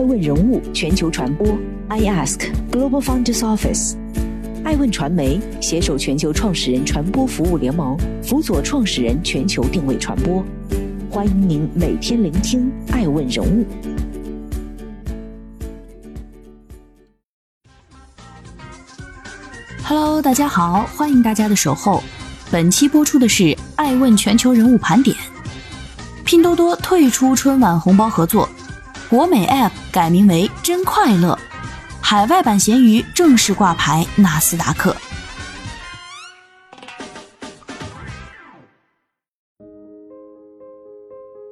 爱问人物全球传播，I Ask Global Founders Office，爱问传媒携手全球创始人传播服务联盟，辅佐创始人全球定位传播。欢迎您每天聆听爱问人物。Hello，大家好，欢迎大家的守候。本期播出的是爱问全球人物盘点。拼多多退出春晚红包合作，国美 App 改名为真快乐，海外版闲鱼正式挂牌纳斯达克。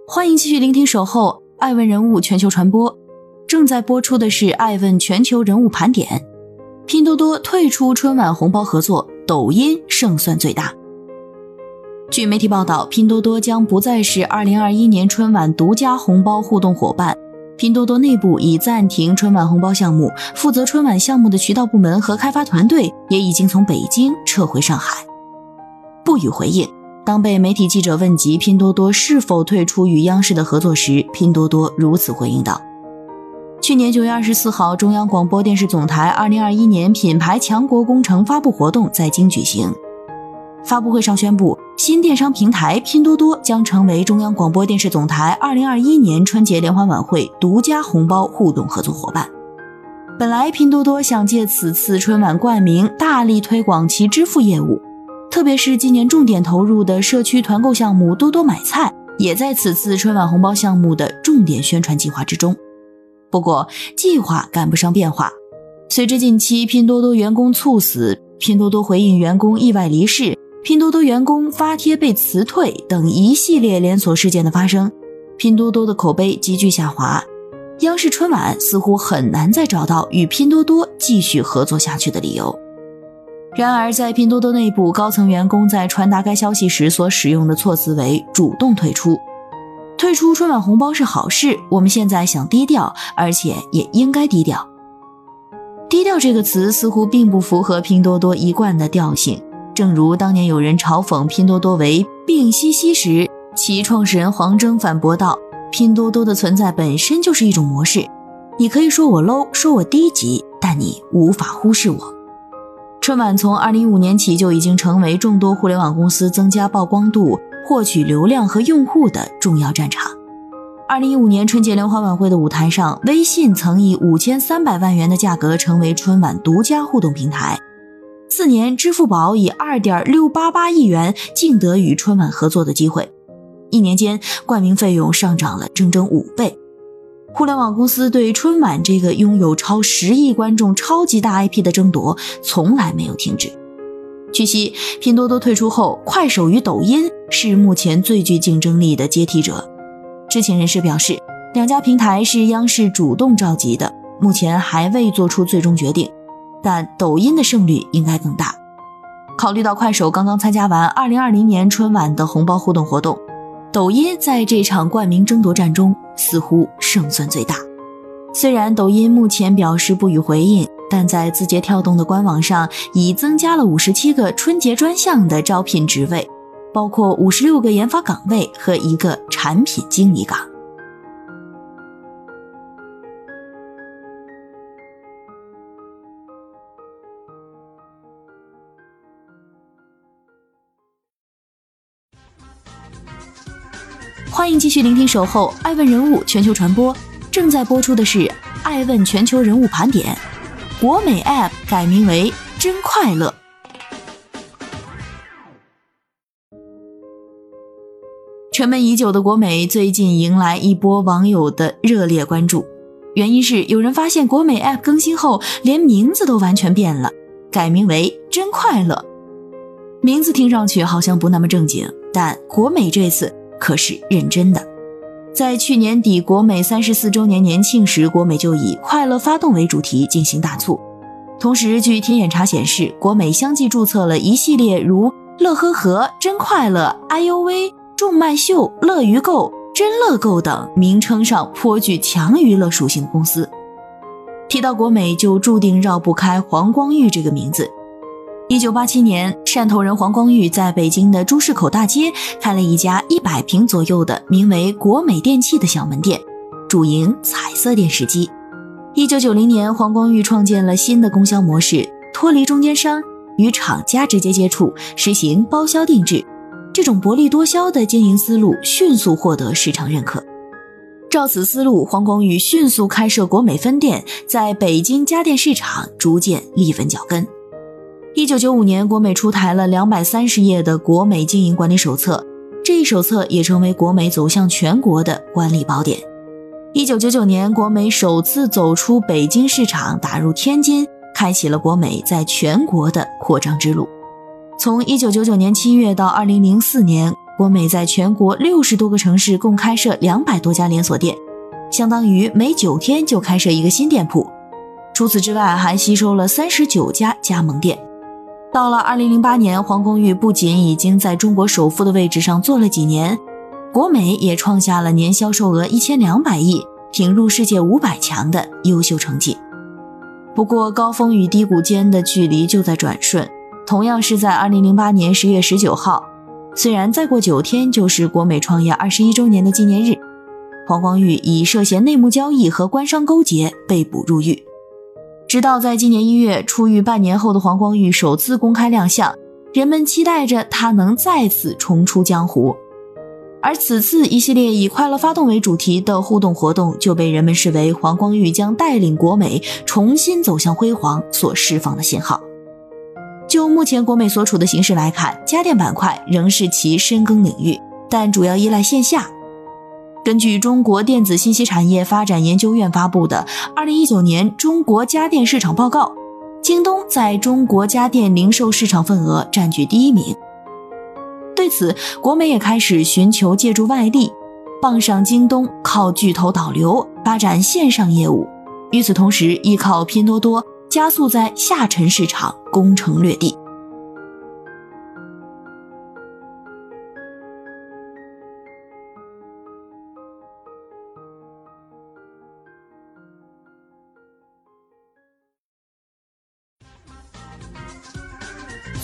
欢迎继续聆听守候爱问人物全球传播，正在播出的是爱问全球人物盘点。拼多多退出春晚红包合作，抖音胜算最大。据媒体报道，拼多多将不再是2021年春晚独家红包互动伙伴。拼多多内部已暂停春晚红包项目，负责春晚项目的渠道部门和开发团队也已经从北京撤回上海，不予回应。当被媒体记者问及拼多多是否退出与央视的合作时，拼多多如此回应道。去年九月二十四号，中央广播电视总台二零二一年品牌强国工程发布活动在京举行。发布会上宣布，新电商平台拼多多将成为中央广播电视总台二零二一年春节联欢晚会独家红包互动合作伙伴。本来，拼多多想借此次春晚冠名，大力推广其支付业务，特别是今年重点投入的社区团购项目“多多买菜”，也在此次春晚红包项目的重点宣传计划之中。不过，计划赶不上变化。随着近期拼多多员工猝死、拼多多回应员工意外离世、拼多多员工发帖被辞退等一系列连锁事件的发生，拼多多的口碑急剧下滑。央视春晚似乎很难再找到与拼多多继续合作下去的理由。然而，在拼多多内部，高层员工在传达该消息时所使用的措辞为“主动退出”。退出春晚红包是好事，我们现在想低调，而且也应该低调。低调这个词似乎并不符合拼多多一贯的调性。正如当年有人嘲讽拼多多为“病兮兮”时，其创始人黄峥反驳道：“拼多多的存在本身就是一种模式，你可以说我 low，说我低级，但你无法忽视我。”春晚从2015年起就已经成为众多互联网公司增加曝光度。获取流量和用户的重要战场。二零一五年春节联欢晚会的舞台上，微信曾以五千三百万元的价格成为春晚独家互动平台。次年，支付宝以二点六八八亿元竞得与春晚合作的机会，一年间冠名费用上涨了整整五倍。互联网公司对春晚这个拥有超十亿观众超级大 IP 的争夺从来没有停止。据悉，拼多多退出后，快手与抖音是目前最具竞争力的接替者。知情人士表示，两家平台是央视主动召集的，目前还未做出最终决定，但抖音的胜率应该更大。考虑到快手刚刚参加完2020年春晚的红包互动活动，抖音在这场冠名争夺战中似乎胜算最大。虽然抖音目前表示不予回应。但在字节跳动的官网上，已增加了五十七个春节专项的招聘职位，包括五十六个研发岗位和一个产品经理岗。欢迎继续聆听《守候爱问人物全球传播》，正在播出的是《爱问全球人物盘点》。国美 App 改名为“真快乐”。沉闷已久的国美最近迎来一波网友的热烈关注，原因是有人发现国美 App 更新后，连名字都完全变了，改名为“真快乐”。名字听上去好像不那么正经，但国美这次可是认真的。在去年底国美三十四周年年庆时，国美就以“快乐发动”为主题进行大促。同时，据天眼查显示，国美相继注册了一系列如“乐呵呵”“真快乐”“哎呦喂”“众麦秀”“乐于购”“真乐购”等名称上颇具强娱乐属性的公司。提到国美，就注定绕不开黄光裕这个名字。一九八七年，汕头人黄光裕在北京的朱市口大街开了一家一百平左右的名为“国美电器”的小门店，主营彩色电视机。一九九零年，黄光裕创建了新的供销模式，脱离中间商，与厂家直接接触，实行包销定制。这种薄利多销的经营思路迅速获得市场认可。照此思路，黄光裕迅速开设国美分店，在北京家电市场逐渐立稳脚跟。一九九五年，国美出台了两百三十页的国美经营管理手册，这一手册也成为国美走向全国的管理宝典。一九九九年，国美首次走出北京市场，打入天津，开启了国美在全国的扩张之路。从一九九九年七月到二零零四年，国美在全国六十多个城市共开设两百多家连锁店，相当于每九天就开设一个新店铺。除此之外，还吸收了三十九家加盟店。到了二零零八年，黄光裕不仅已经在中国首富的位置上坐了几年。国美也创下了年销售额一千两百亿，挺入世界五百强的优秀成绩。不过，高峰与低谷间的距离就在转瞬。同样是在二零零八年十月十九号，虽然再过九天就是国美创业二十一周年的纪念日，黄光裕以涉嫌内幕交易和官商勾结被捕入狱。直到在今年一月出狱半年后的黄光裕首次公开亮相，人们期待着他能再次重出江湖。而此次一系列以“快乐发动”为主题的互动活动，就被人们视为黄光裕将带领国美重新走向辉煌所释放的信号。就目前国美所处的形势来看，家电板块仍是其深耕领域，但主要依赖线下。根据中国电子信息产业发展研究院发布的《二零一九年中国家电市场报告》，京东在中国家电零售市场份额占据第一名。对此，国美也开始寻求借助外力，傍上京东，靠巨头导流发展线上业务。与此同时，依靠拼多多加速在下沉市场攻城略地。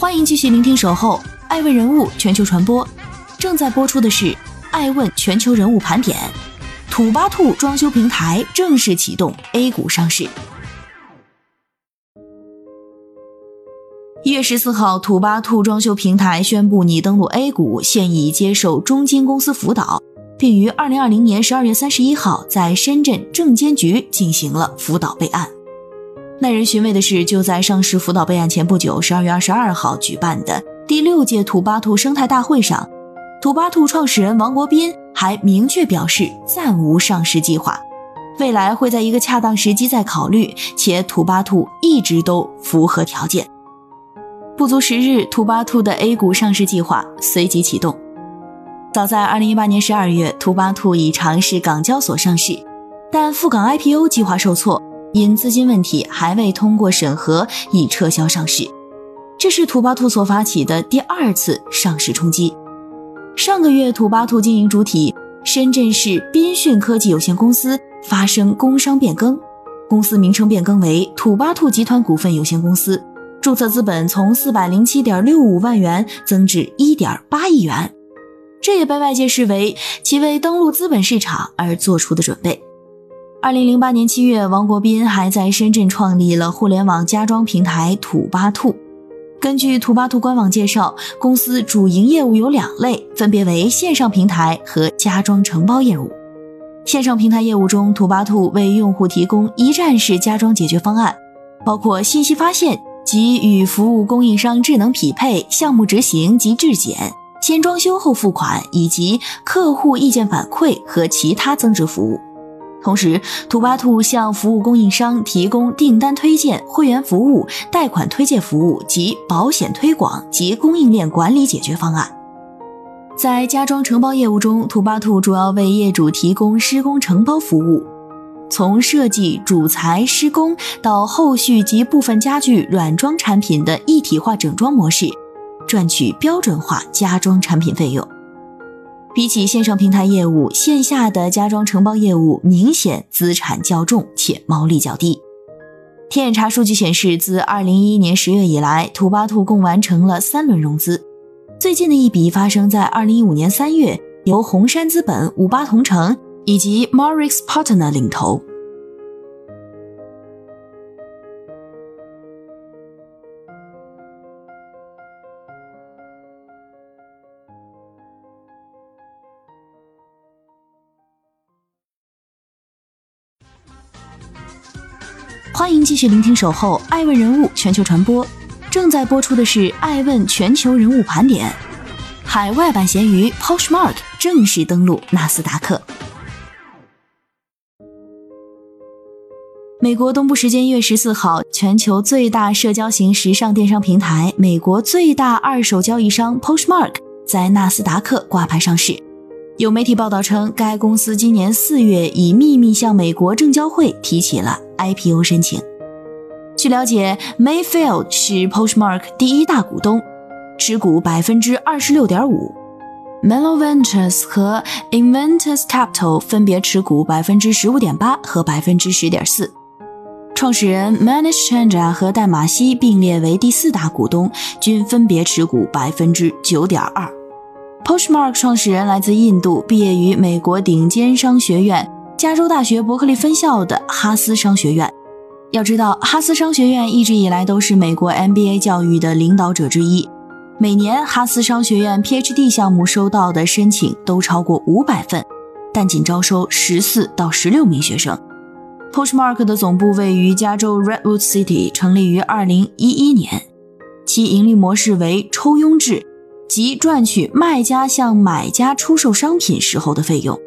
欢迎继续聆听《守候》。爱问人物全球传播，正在播出的是《爱问全球人物盘点》。土巴兔装修平台正式启动 A 股上市。一月十四号，土巴兔装修平台宣布拟登陆 A 股，现已接受中金公司辅导，并于二零二零年十二月三十一号在深圳证监局进行了辅导备案。耐人寻味的是，就在上市辅导备案前不久，十二月二十二号举办的。第六届土巴兔生态大会上，土巴兔创始人王国斌还明确表示暂无上市计划，未来会在一个恰当时机再考虑，且土巴兔一直都符合条件。不足十日，土巴兔的 A 股上市计划随即启动。早在二零一八年十二月，土巴兔已尝试港交所上市，但赴港 IPO 计划受挫，因资金问题还未通过审核，已撤销上市。这是土巴兔所发起的第二次上市冲击。上个月，土巴兔经营主体深圳市彬讯科技有限公司发生工商变更，公司名称变更为土巴兔集团股份有限公司，注册资本从四百零七点六五万元增至一点八亿元。这也被外界视为其为登陆资本市场而做出的准备。二零零八年七月，王国斌还在深圳创立了互联网家装平台土巴兔。根据土巴兔官网介绍，公司主营业务有两类，分别为线上平台和家装承包业务。线上平台业务中，土巴兔为用户提供一站式家装解决方案，包括信息发现及与服务供应商智能匹配、项目执行及质检、先装修后付款，以及客户意见反馈和其他增值服务。同时，土巴兔向服务供应商提供订单推荐、会员服务、贷款推介服务及保险推广及供应链管理解决方案。在家装承包业务中，土巴兔主要为业主提供施工承包服务，从设计、主材、施工到后续及部分家具软装产品的一体化整装模式，赚取标准化家装产品费用。比起线上平台业务，线下的家装承包业务明显资产较重且毛利较低。天眼查数据显示，自二零一一年十月以来，土巴兔共完成了三轮融资，最近的一笔发生在二零一五年三月，由红杉资本、五八同城以及 Morix Partner 领投。欢迎继续聆听《守候爱问人物全球传播》，正在播出的是《爱问全球人物盘点》。海外版咸鱼 Poshmark 正式登陆纳斯达克。美国东部时间一月十四号，全球最大社交型时尚电商平台、美国最大二手交易商 Poshmark 在纳斯达克挂牌上市。有媒体报道称，该公司今年四月已秘密向美国证交会提起了 IPO 申请。据了解，Mayfield 是 Poshmark 第一大股东，持股百分之二十六点五；Melo Ventures 和 Inventus Capital 分别持股百分之十五点八和百分之十点四。创始人 Manish Chandra 和戴马西并列为第四大股东，均分别持股百分之九点二。Poshmark 创始人来自印度，毕业于美国顶尖商学院加州大学伯克利分校的哈斯商学院。要知道，哈斯商学院一直以来都是美国 MBA 教育的领导者之一。每年，哈斯商学院 PhD 项目收到的申请都超过五百份，但仅招收十四到十六名学生。Poshmark 的总部位于加州 Redwood City，成立于二零一一年，其盈利模式为抽佣制。即赚取卖家向买家出售商品时候的费用，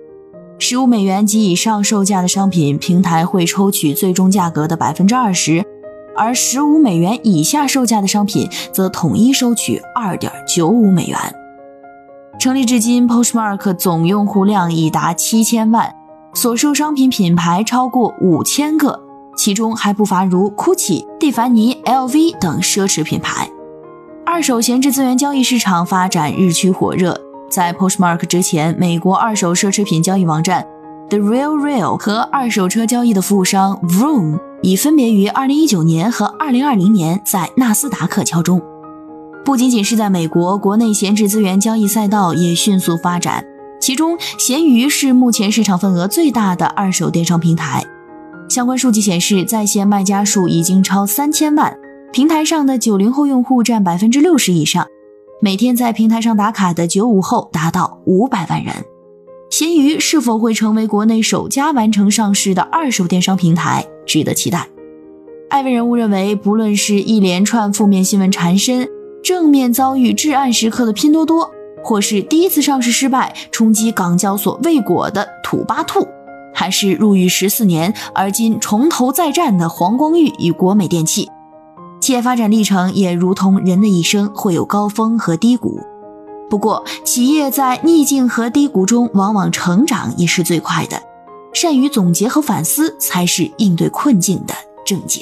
十五美元及以上售价的商品，平台会抽取最终价格的百分之二十；而十五美元以下售价的商品，则统一收取二点九五美元。成立至今，Poshmark 总用户量已达七千万，所售商品品牌超过五千个，其中还不乏如 GUCCI、蒂凡尼、LV 等奢侈品牌。二手闲置资源交易市场发展日趋火热。在 Poshmark 之前，美国二手奢侈品交易网站 The Real Real 和二手车交易的服务商 Vroom 已分别于2019年和2020年在纳斯达克敲钟。不仅仅是在美国，国内闲置资源交易赛道也迅速发展。其中，闲鱼是目前市场份额最大的二手电商平台。相关数据显示，在线卖家数已经超三千万。平台上的九零后用户占百分之六十以上，每天在平台上打卡的九五后达到五百万人。闲鱼是否会成为国内首家完成上市的二手电商平台，值得期待。艾问人物认为，不论是一连串负面新闻缠身，正面遭遇至暗时刻的拼多多，或是第一次上市失败冲击港交所未果的土巴兔，还是入狱十四年而今重头再战的黄光裕与国美电器。企业发展历程也如同人的一生，会有高峰和低谷。不过，企业在逆境和低谷中，往往成长也是最快的。善于总结和反思，才是应对困境的症结。